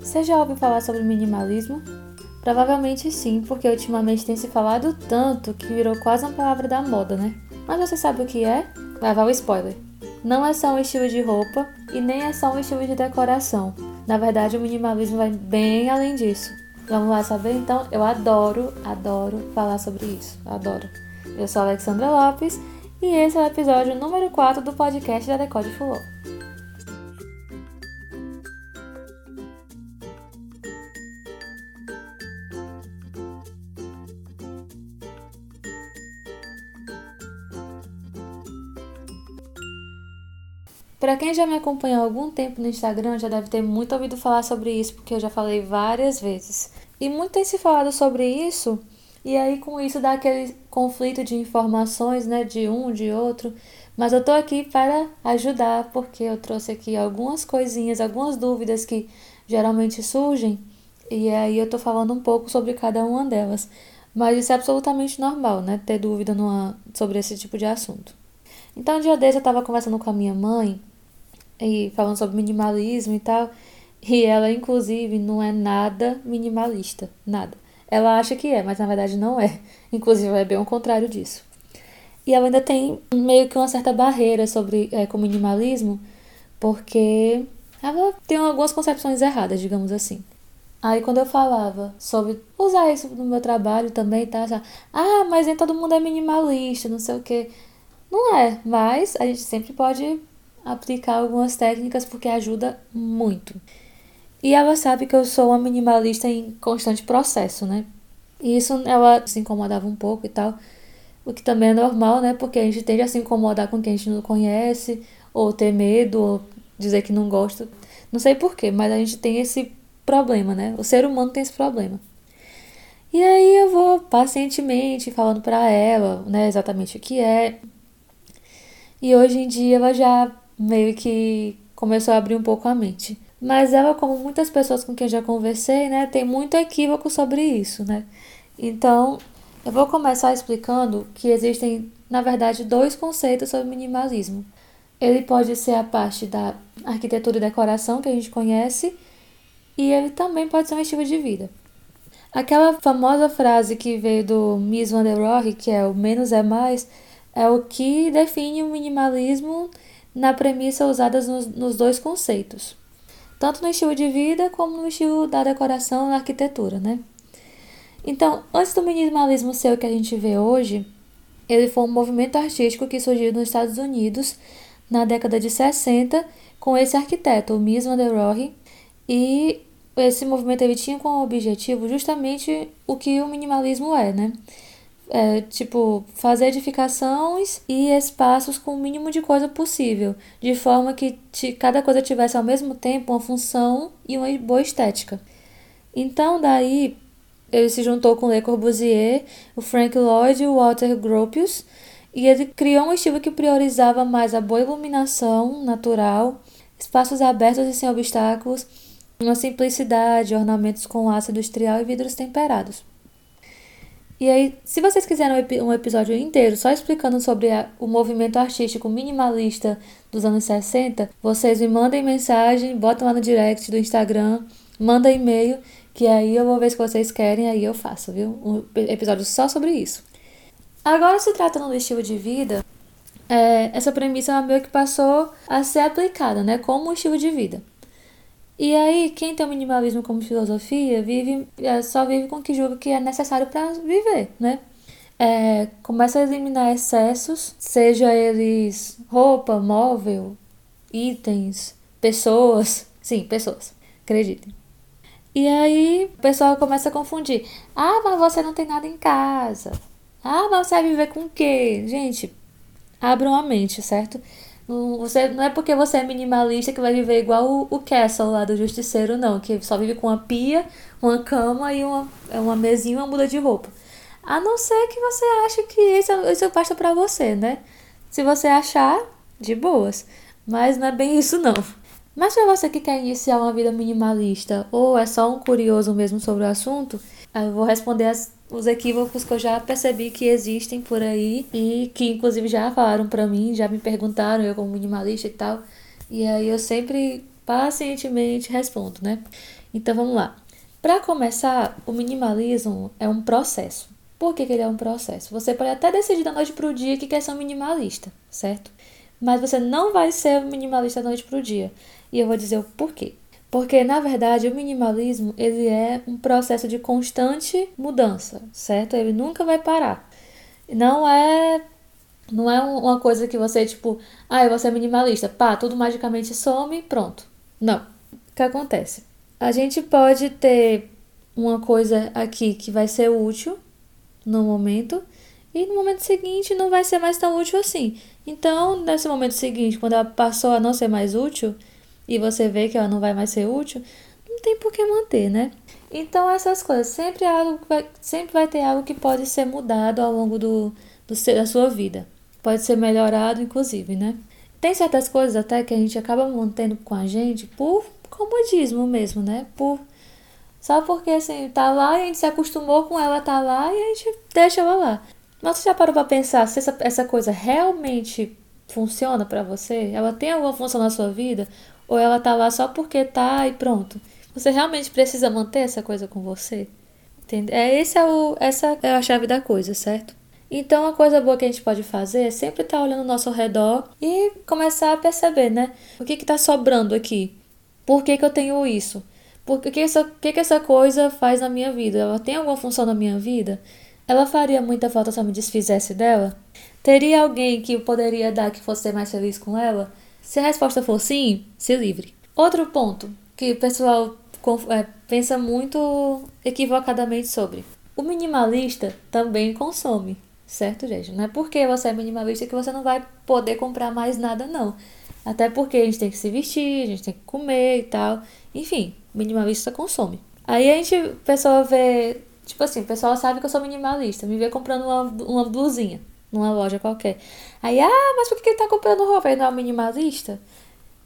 Você já ouviu falar sobre minimalismo? Provavelmente sim, porque ultimamente tem se falado tanto que virou quase uma palavra da moda, né? Mas você sabe o que é? Vai lá o spoiler. Não é só um estilo de roupa e nem é só um estilo de decoração. Na verdade, o minimalismo vai bem além disso. Vamos lá saber? Então, eu adoro, adoro falar sobre isso. Adoro. Eu sou Alexandra Lopes e esse é o episódio número 4 do podcast da Decode Fulô. Para quem já me acompanha há algum tempo no Instagram, já deve ter muito ouvido falar sobre isso, porque eu já falei várias vezes. E muito tem se falado sobre isso, e aí com isso dá aquele conflito de informações, né, de um, de outro. Mas eu tô aqui para ajudar, porque eu trouxe aqui algumas coisinhas, algumas dúvidas que geralmente surgem, e aí eu tô falando um pouco sobre cada uma delas. Mas isso é absolutamente normal, né, ter dúvida numa, sobre esse tipo de assunto. Então, um dia desse eu tava conversando com a minha mãe e falando sobre minimalismo e tal. E ela, inclusive, não é nada minimalista, nada. Ela acha que é, mas na verdade não é. Inclusive, é bem o contrário disso. E ela ainda tem meio que uma certa barreira sobre é, com o minimalismo, porque ela tem algumas concepções erradas, digamos assim. Aí quando eu falava sobre usar isso no meu trabalho também, tá? Já, ah, mas nem todo mundo é minimalista, não sei o quê. Não é, mas a gente sempre pode aplicar algumas técnicas porque ajuda muito. E ela sabe que eu sou uma minimalista em constante processo, né? E isso ela se incomodava um pouco e tal. O que também é normal, né? Porque a gente tende a se incomodar com quem a gente não conhece, ou ter medo, ou dizer que não gosta. Não sei porquê, mas a gente tem esse problema, né? O ser humano tem esse problema. E aí eu vou pacientemente falando para ela, né, exatamente o que é. E hoje em dia ela já meio que começou a abrir um pouco a mente. Mas ela, como muitas pessoas com quem já conversei, né, tem muito equívoco sobre isso, né? Então, eu vou começar explicando que existem, na verdade, dois conceitos sobre minimalismo. Ele pode ser a parte da arquitetura e decoração que a gente conhece, e ele também pode ser um estilo de vida. Aquela famosa frase que veio do Mies van der Rohe, que é o menos é mais, é o que define o minimalismo na premissa usada nos, nos dois conceitos, tanto no estilo de vida como no estilo da decoração e arquitetura, né? Então, antes do minimalismo ser o que a gente vê hoje, ele foi um movimento artístico que surgiu nos Estados Unidos na década de 60 com esse arquiteto, o Mies van der Rohe, e esse movimento ele tinha como objetivo justamente o que o minimalismo é, né? É, tipo, fazer edificações e espaços com o mínimo de coisa possível, de forma que cada coisa tivesse ao mesmo tempo uma função e uma boa estética. Então, daí, ele se juntou com Le Corbusier, o Frank Lloyd e o Walter Gropius, e ele criou um estilo que priorizava mais a boa iluminação natural, espaços abertos e sem obstáculos, uma simplicidade, ornamentos com aço industrial e vidros temperados. E aí, se vocês quiserem um episódio inteiro só explicando sobre a, o movimento artístico minimalista dos anos 60, vocês me mandem mensagem, botam lá no direct do Instagram, manda e-mail, que aí eu vou ver se vocês querem, aí eu faço, viu? Um episódio só sobre isso. Agora, se tratando do estilo de vida, é, essa premissa meio que passou a ser aplicada, né, como um estilo de vida. E aí, quem tem o minimalismo como filosofia vive é, só vive com o que julga que é necessário para viver, né? É, começa a eliminar excessos, seja eles roupa, móvel, itens, pessoas. Sim, pessoas, acreditem. E aí o pessoal começa a confundir. Ah, mas você não tem nada em casa. Ah, mas você vai viver com o quê? Gente, abram a mente, certo? Você, não é porque você é minimalista que vai viver igual o, o Castle lá do Justiceiro, não. Que só vive com uma pia, uma cama e uma, é uma mesinha e uma muda de roupa. A não ser que você ache que isso, isso basta pra você, né? Se você achar, de boas. Mas não é bem isso, não. Mas para você que quer iniciar uma vida minimalista ou é só um curioso mesmo sobre o assunto, eu vou responder as os equívocos que eu já percebi que existem por aí e que inclusive já falaram para mim, já me perguntaram, eu como minimalista e tal. E aí eu sempre pacientemente respondo, né? Então vamos lá. Para começar, o minimalismo é um processo. Por que, que, ele é um processo? Você pode até decidir da noite para o dia que quer ser um minimalista, certo? Mas você não vai ser minimalista da noite para o dia. E eu vou dizer o porquê. Porque, na verdade, o minimalismo ele é um processo de constante mudança, certo? Ele nunca vai parar. Não é não é uma coisa que você, tipo, ah, vou ser minimalista, pá, tudo magicamente some, pronto. Não. O que acontece? A gente pode ter uma coisa aqui que vai ser útil no momento e no momento seguinte não vai ser mais tão útil assim. Então, nesse momento seguinte, quando ela passou a não ser mais útil e você vê que ela não vai mais ser útil, não tem por que manter, né? Então, essas coisas, sempre, algo vai, sempre vai ter algo que pode ser mudado ao longo do, do, da sua vida. Pode ser melhorado, inclusive, né? Tem certas coisas até que a gente acaba mantendo com a gente por comodismo mesmo, né? Por só porque assim, tá lá e a gente se acostumou com ela tá lá e a gente deixa ela lá. Mas você já parou pra pensar se essa, essa coisa realmente funciona para você? Ela tem alguma função na sua vida? Ou ela tá lá só porque tá e pronto? Você realmente precisa manter essa coisa com você? Entende? É, esse é o, essa é a chave da coisa, certo? Então, a coisa boa que a gente pode fazer é sempre estar tá olhando ao nosso redor e começar a perceber, né? O que está sobrando aqui? Por que, que eu tenho isso? Por que, que, essa, que, que essa coisa faz na minha vida? Ela tem alguma função na minha vida? Ela faria muita falta se eu me desfizesse dela? Teria alguém que eu poderia dar que fosse mais feliz com ela? Se a resposta for sim, se livre. Outro ponto que o pessoal é, pensa muito equivocadamente sobre. O minimalista também consome. Certo, gente? Não é porque você é minimalista que você não vai poder comprar mais nada, não. Até porque a gente tem que se vestir, a gente tem que comer e tal. Enfim, minimalista consome. Aí a gente, o pessoal vê, tipo assim, o pessoal sabe que eu sou minimalista, me vê comprando uma, uma blusinha numa loja qualquer. Aí, ah, mas por que ele tá comprando roupa? Ele não é um minimalista?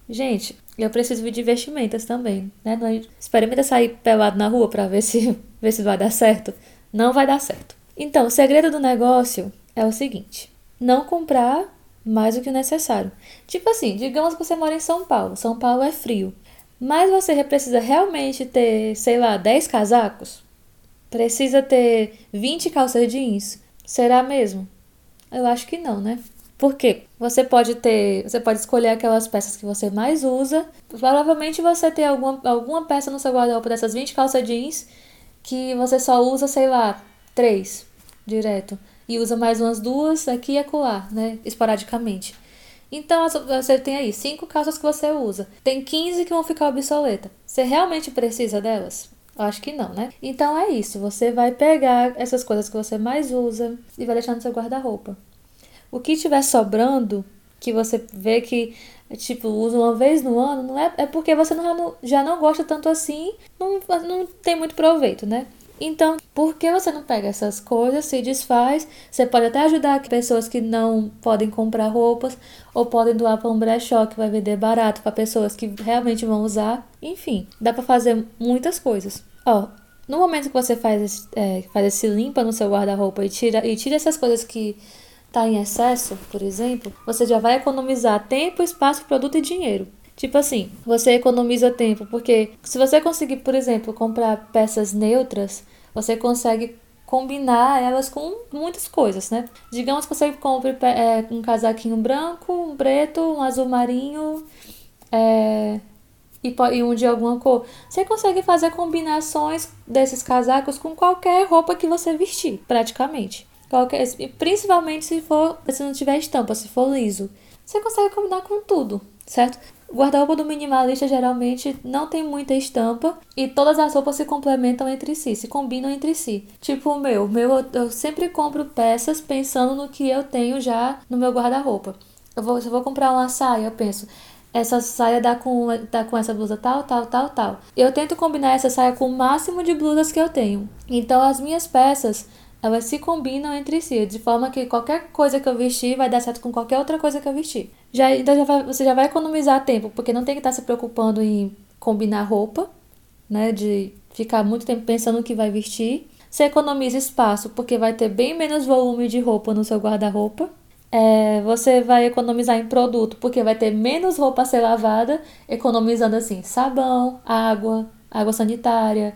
Gente, eu preciso de vestimentas também, né? Não, experimenta sair pelado na rua pra ver se, ver se vai dar certo. Não vai dar certo. Então, o segredo do negócio é o seguinte: não comprar mais do que o necessário. Tipo assim, digamos que você mora em São Paulo. São Paulo é frio. Mas você precisa realmente ter, sei lá, 10 casacos? Precisa ter 20 calças jeans? Será mesmo? Eu acho que não, né? Por quê? Você pode ter, você pode escolher aquelas peças que você mais usa. Provavelmente você tem alguma, alguma peça no seu guarda-roupa dessas 20 calças jeans que você só usa, sei lá, três direto. E usa mais umas duas aqui e acolá, né? Esporadicamente. Então você tem aí cinco calças que você usa. Tem 15 que vão ficar obsoleta. Você realmente precisa delas? Acho que não, né? Então é isso. Você vai pegar essas coisas que você mais usa e vai deixar no seu guarda-roupa. O que tiver sobrando, que você vê que tipo usa uma vez no ano, não é, é porque você não, já não gosta tanto assim, não, não tem muito proveito, né? Então, por que você não pega essas coisas, se desfaz? Você pode até ajudar pessoas que não podem comprar roupas ou podem doar para um brechó que vai vender barato para pessoas que realmente vão usar. Enfim, dá para fazer muitas coisas. Ó, no momento que você faz esse, é, faz esse limpa no seu guarda-roupa e tira, e tira essas coisas que tá em excesso, por exemplo, você já vai economizar tempo, espaço, produto e dinheiro. Tipo assim, você economiza tempo, porque se você conseguir, por exemplo, comprar peças neutras, você consegue combinar elas com muitas coisas, né? Digamos que você compre é, um casaquinho branco, um preto, um azul marinho é, e, um de alguma cor. Você consegue fazer combinações desses casacos com qualquer roupa que você vestir, praticamente. Qualquer, principalmente se for se não tiver estampa, se for liso. Você consegue combinar com tudo, certo? O guarda-roupa do minimalista geralmente não tem muita estampa e todas as roupas se complementam entre si, se combinam entre si. Tipo o meu, meu eu sempre compro peças pensando no que eu tenho já no meu guarda-roupa. Eu vou, se eu vou comprar uma saia, eu penso, essa saia dá com, dá com essa blusa tal, tal, tal, tal. Eu tento combinar essa saia com o máximo de blusas que eu tenho. Então as minhas peças elas se combinam entre si, de forma que qualquer coisa que eu vestir vai dar certo com qualquer outra coisa que eu vestir. Já, então já vai, você já vai economizar tempo, porque não tem que estar se preocupando em combinar roupa, né? De ficar muito tempo pensando no que vai vestir. Você economiza espaço, porque vai ter bem menos volume de roupa no seu guarda-roupa. É, você vai economizar em produto, porque vai ter menos roupa a ser lavada, economizando assim sabão, água, água sanitária,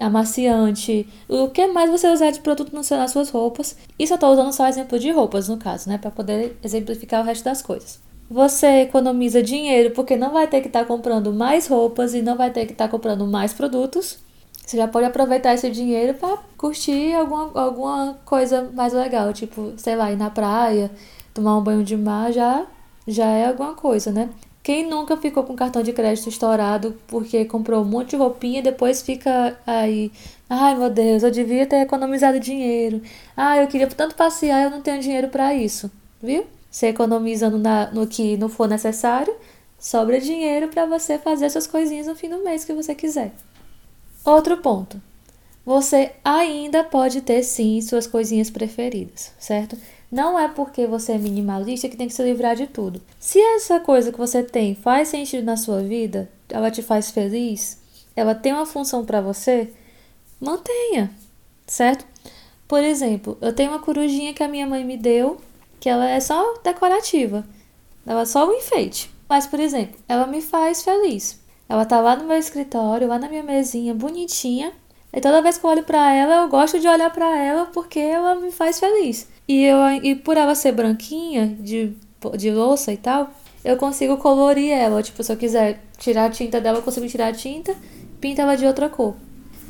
amaciante, o que mais você usar de produto nas suas roupas. Isso eu estou usando só exemplo de roupas, no caso, né? Para poder exemplificar o resto das coisas. Você economiza dinheiro porque não vai ter que estar tá comprando mais roupas e não vai ter que estar tá comprando mais produtos. Você já pode aproveitar esse dinheiro para curtir alguma, alguma coisa mais legal, tipo, sei lá, ir na praia, tomar um banho de mar, já, já é alguma coisa, né? Quem nunca ficou com cartão de crédito estourado porque comprou um monte de roupinha e depois fica aí, ai meu Deus, eu devia ter economizado dinheiro. Ah, eu queria tanto passear, eu não tenho dinheiro para isso, viu? Você economizando na, no que não for necessário, sobra dinheiro para você fazer suas coisinhas no fim do mês que você quiser. Outro ponto. Você ainda pode ter sim suas coisinhas preferidas, certo? Não é porque você é minimalista que tem que se livrar de tudo. Se essa coisa que você tem faz sentido na sua vida, ela te faz feliz, ela tem uma função para você, mantenha, certo? Por exemplo, eu tenho uma corujinha que a minha mãe me deu, que ela é só decorativa. Ela é só um enfeite. Mas, por exemplo, ela me faz feliz. Ela tá lá no meu escritório, lá na minha mesinha, bonitinha. E toda vez que eu olho para ela, eu gosto de olhar para ela porque ela me faz feliz. E, eu, e por ela ser branquinha, de, de louça e tal, eu consigo colorir ela. Tipo, se eu quiser tirar a tinta dela, eu consigo tirar a tinta, pinta ela de outra cor.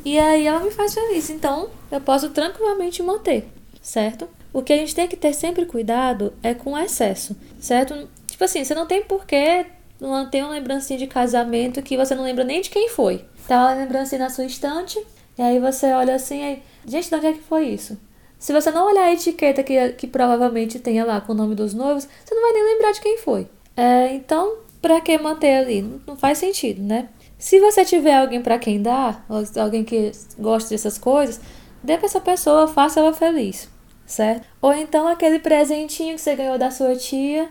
E aí ela me faz feliz. Então, eu posso tranquilamente manter, certo? O que a gente tem que ter sempre cuidado é com o excesso, certo? Tipo assim, você não tem porquê manter uma lembrancinha de casamento que você não lembra nem de quem foi. Tá uma lembrancinha na sua estante, e aí você olha assim, aí, gente, de onde é que foi isso? Se você não olhar a etiqueta que, que provavelmente tenha lá com o nome dos noivos, você não vai nem lembrar de quem foi. É, então, para que manter ali? Não, não faz sentido, né? Se você tiver alguém para quem dar, alguém que gosta dessas coisas, dê para essa pessoa, faça ela feliz, certo? Ou então aquele presentinho que você ganhou da sua tia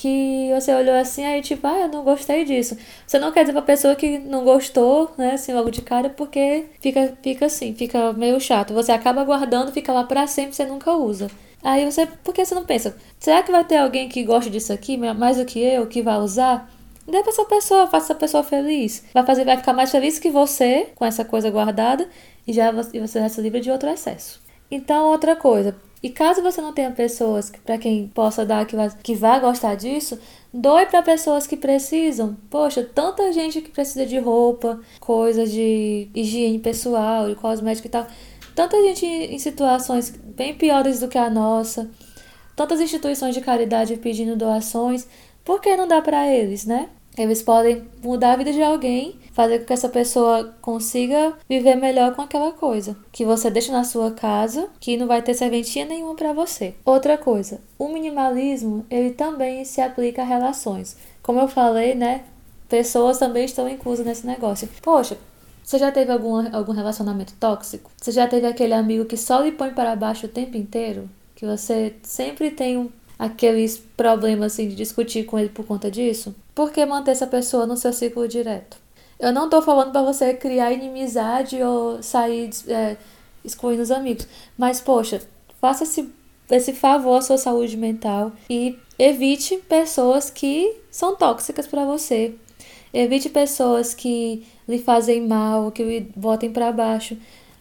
que você olhou assim, aí tipo, ah, eu não gostei disso. Você não quer dizer pra pessoa que não gostou, né, assim, logo de cara, porque fica, fica assim, fica meio chato. Você acaba guardando, fica lá pra sempre, você nunca usa. Aí você, por que você não pensa, será que vai ter alguém que goste disso aqui, mais do que eu, que vai usar? Dê pra essa pessoa, faça essa pessoa feliz. Vai fazer, vai ficar mais feliz que você com essa coisa guardada e já e você já se livra de outro excesso. Então, outra coisa, e caso você não tenha pessoas para quem possa dar que vai, que vá gostar disso, doe para pessoas que precisam. Poxa, tanta gente que precisa de roupa, coisas de higiene pessoal, de cosmético e tal. Tanta gente em situações bem piores do que a nossa. Tantas instituições de caridade pedindo doações. Por que não dá para eles, né? Eles podem mudar a vida de alguém, fazer com que essa pessoa consiga viver melhor com aquela coisa que você deixa na sua casa, que não vai ter serventia nenhuma para você. Outra coisa, o minimalismo, ele também se aplica a relações. Como eu falei, né? Pessoas também estão inclusas nesse negócio. Poxa, você já teve algum, algum relacionamento tóxico? Você já teve aquele amigo que só lhe põe para baixo o tempo inteiro? Que você sempre tem um aqueles problemas assim de discutir com ele por conta disso? Por que manter essa pessoa no seu ciclo direto? Eu não tô falando para você criar inimizade ou sair é, excluindo os amigos, mas poxa, faça esse, esse favor à sua saúde mental e evite pessoas que são tóxicas para você. Evite pessoas que lhe fazem mal, que lhe botem para baixo.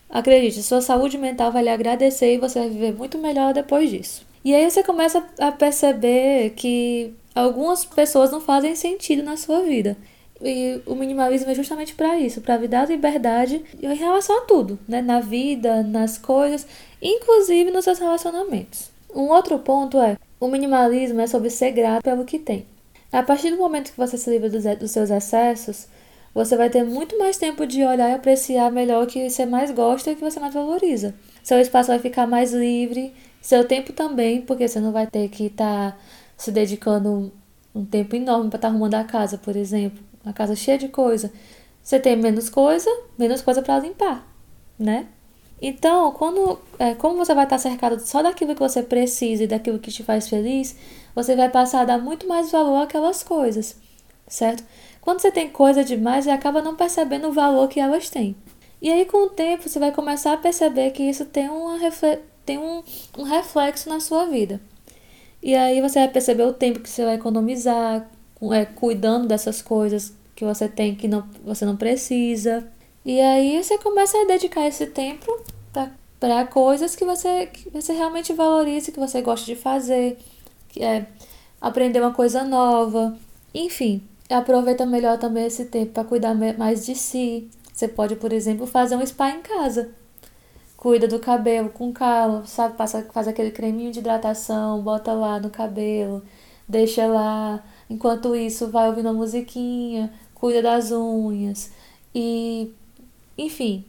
Acredite, sua saúde mental vai lhe agradecer e você vai viver muito melhor depois disso. E aí você começa a perceber que algumas pessoas não fazem sentido na sua vida. E o minimalismo é justamente para isso, para dar liberdade em relação a tudo, né? Na vida, nas coisas, inclusive nos seus relacionamentos. Um outro ponto é, o minimalismo é sobre ser grato pelo que tem. A partir do momento que você se livra dos, dos seus excessos, você vai ter muito mais tempo de olhar e apreciar melhor o que você mais gosta e o que você mais valoriza. Seu espaço vai ficar mais livre, seu tempo também, porque você não vai ter que estar tá se dedicando um tempo enorme para estar tá arrumando a casa, por exemplo, uma casa cheia de coisa. Você tem menos coisa, menos coisa para limpar, né? Então, quando, é, como você vai estar cercado só daquilo que você precisa e daquilo que te faz feliz, você vai passar a dar muito mais valor àquelas coisas, certo? Quando você tem coisa demais, você acaba não percebendo o valor que elas têm. E aí, com o tempo, você vai começar a perceber que isso tem uma, tem um, um reflexo na sua vida. E aí você vai perceber o tempo que você vai economizar, é, cuidando dessas coisas que você tem que não, você não precisa. E aí você começa a dedicar esse tempo para coisas que você, que você realmente valorize, que você gosta de fazer, que é aprender uma coisa nova, enfim. Aproveita melhor também esse tempo para cuidar mais de si. Você pode, por exemplo, fazer um spa em casa. Cuida do cabelo com calma, sabe? Passa, faz aquele creminho de hidratação, bota lá no cabelo, deixa lá. Enquanto isso, vai ouvindo uma musiquinha, cuida das unhas. E, enfim,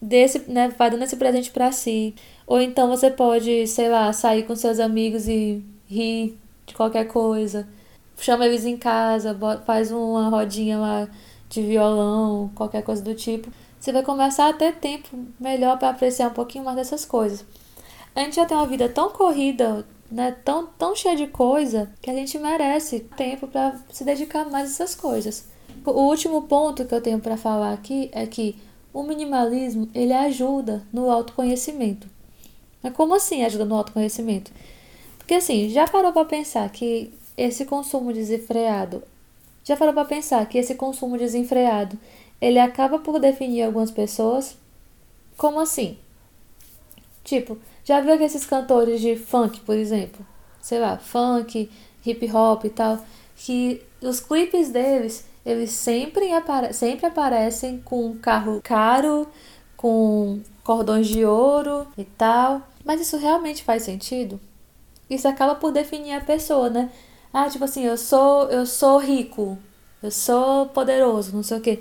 desse, né, vai dando esse presente para si. Ou então você pode, sei lá, sair com seus amigos e rir de qualquer coisa. Chama eles em casa, faz uma rodinha lá de violão, qualquer coisa do tipo. Você vai começar a ter tempo melhor para apreciar um pouquinho mais dessas coisas. A gente já tem uma vida tão corrida, né, tão, tão cheia de coisa, que a gente merece tempo para se dedicar mais a essas coisas. O último ponto que eu tenho para falar aqui é que o minimalismo ele ajuda no autoconhecimento. Mas como assim ajuda no autoconhecimento? Porque assim, já parou para pensar que esse consumo desenfreado, já parou para pensar que esse consumo desenfreado, ele acaba por definir algumas pessoas? Como assim? Tipo, já viu aqueles cantores de funk, por exemplo? Sei lá, funk, hip hop e tal, que os clipes deles eles sempre, apare sempre aparecem com um carro caro, com cordões de ouro e tal. Mas isso realmente faz sentido? Isso acaba por definir a pessoa, né? Ah, tipo assim, eu sou, eu sou rico, eu sou poderoso, não sei o quê.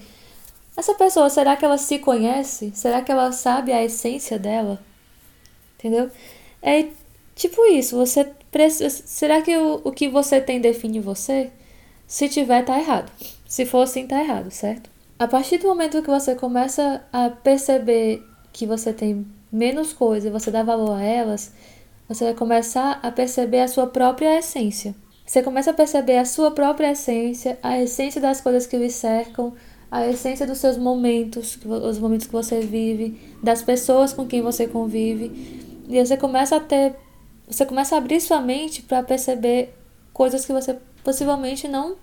Essa pessoa, será que ela se conhece? Será que ela sabe a essência dela? Entendeu? É tipo isso, você precisa, será que o, o que você tem define você? Se tiver, tá errado. Se for assim, tá errado, certo? A partir do momento que você começa a perceber que você tem menos coisa e você dá valor a elas, você vai começar a perceber a sua própria essência. Você começa a perceber a sua própria essência, a essência das coisas que lhe cercam, a essência dos seus momentos, os momentos que você vive, das pessoas com quem você convive. E você começa a ter, você começa a abrir sua mente para perceber coisas que você possivelmente não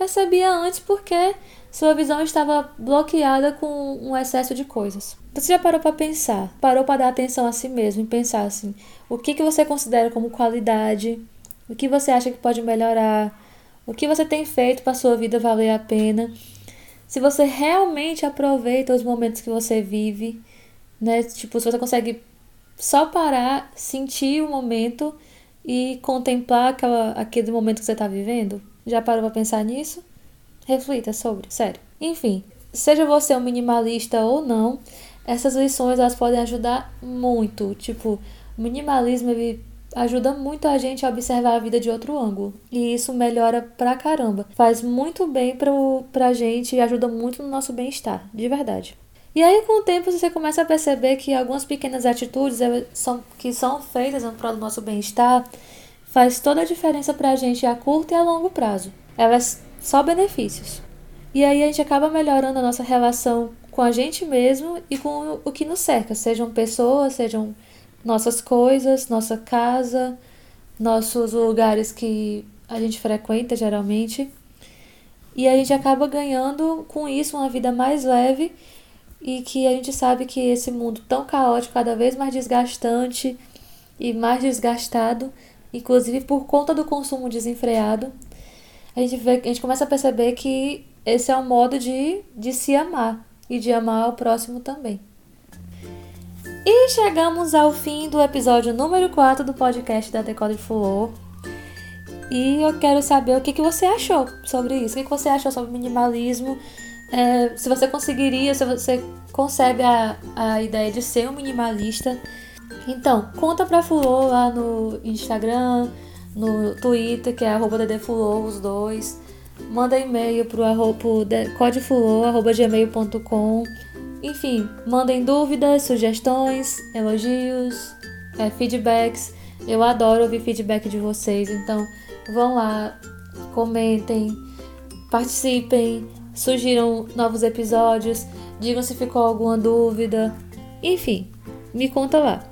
percebia antes porque sua visão estava bloqueada com um excesso de coisas. Você já parou para pensar, parou para dar atenção a si mesmo e pensar assim: o que, que você considera como qualidade, o que você acha que pode melhorar, o que você tem feito para sua vida valer a pena. Se você realmente aproveita os momentos que você vive, né? Tipo, se você consegue só parar, sentir o momento e contemplar aquela, aquele momento que você está vivendo. Já parou para pensar nisso? Reflita sobre, sério. Enfim, seja você um minimalista ou não, essas lições elas podem ajudar muito. Tipo, o minimalismo ele ajuda muito a gente a observar a vida de outro ângulo. E isso melhora pra caramba. Faz muito bem pro, pra gente e ajuda muito no nosso bem-estar, de verdade. E aí, com o tempo, você começa a perceber que algumas pequenas atitudes são, que são feitas prol do nosso bem-estar faz toda a diferença para a gente a curto e a longo prazo. Elas só benefícios. E aí a gente acaba melhorando a nossa relação com a gente mesmo e com o que nos cerca, sejam pessoas, sejam nossas coisas, nossa casa, nossos lugares que a gente frequenta geralmente. E a gente acaba ganhando com isso uma vida mais leve e que a gente sabe que esse mundo tão caótico, cada vez mais desgastante e mais desgastado, inclusive por conta do consumo desenfreado, a gente, vê, a gente começa a perceber que esse é um modo de, de se amar e de amar o próximo também. E chegamos ao fim do episódio número 4 do podcast da Decode Fulô. E eu quero saber o que, que você achou sobre isso. O que, que você achou sobre minimalismo? É, se você conseguiria, se você concebe a, a ideia de ser um minimalista. Então, conta pra Fulô lá no Instagram, no Twitter, que é arroba ddfulô, os dois. Manda e-mail pro, pro codefulô.gmail.com Enfim, mandem dúvidas, sugestões, elogios, é, feedbacks. Eu adoro ouvir feedback de vocês, então vão lá, comentem, participem, Sugiram novos episódios, digam se ficou alguma dúvida. Enfim, me conta lá.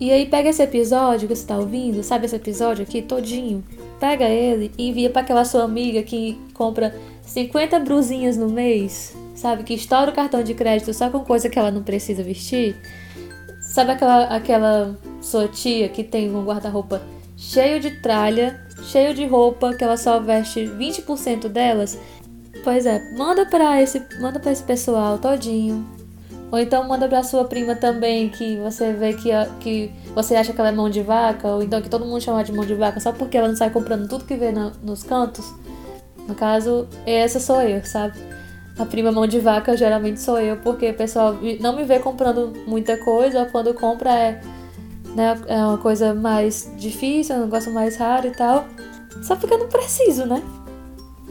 E aí pega esse episódio que você está ouvindo, sabe esse episódio aqui todinho? Pega ele e envia para aquela sua amiga que compra 50 brusinhas no mês, sabe? Que estoura o cartão de crédito só com coisa que ela não precisa vestir. Sabe aquela, aquela sua tia que tem um guarda-roupa cheio de tralha, cheio de roupa, que ela só veste 20% delas? Pois é, manda para esse, manda para esse pessoal todinho. Ou então manda pra sua prima também, que você vê que, que você acha que ela é mão de vaca, ou então que todo mundo chama de mão de vaca só porque ela não sai comprando tudo que vê nos cantos. No caso, essa sou eu, sabe? A prima mão de vaca geralmente sou eu, porque o pessoal não me vê comprando muita coisa, ou quando compra é, né, é uma coisa mais difícil, um negócio mais raro e tal. Só porque eu não preciso, né?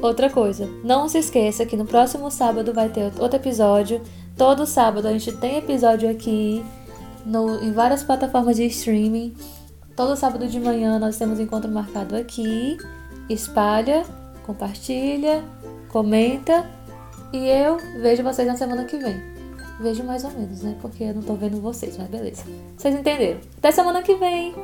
Outra coisa, não se esqueça que no próximo sábado vai ter outro episódio. Todo sábado a gente tem episódio aqui no, em várias plataformas de streaming. Todo sábado de manhã nós temos encontro marcado aqui. Espalha, compartilha, comenta e eu vejo vocês na semana que vem. Vejo mais ou menos, né? Porque eu não tô vendo vocês, mas beleza. Vocês entenderam? Até semana que vem!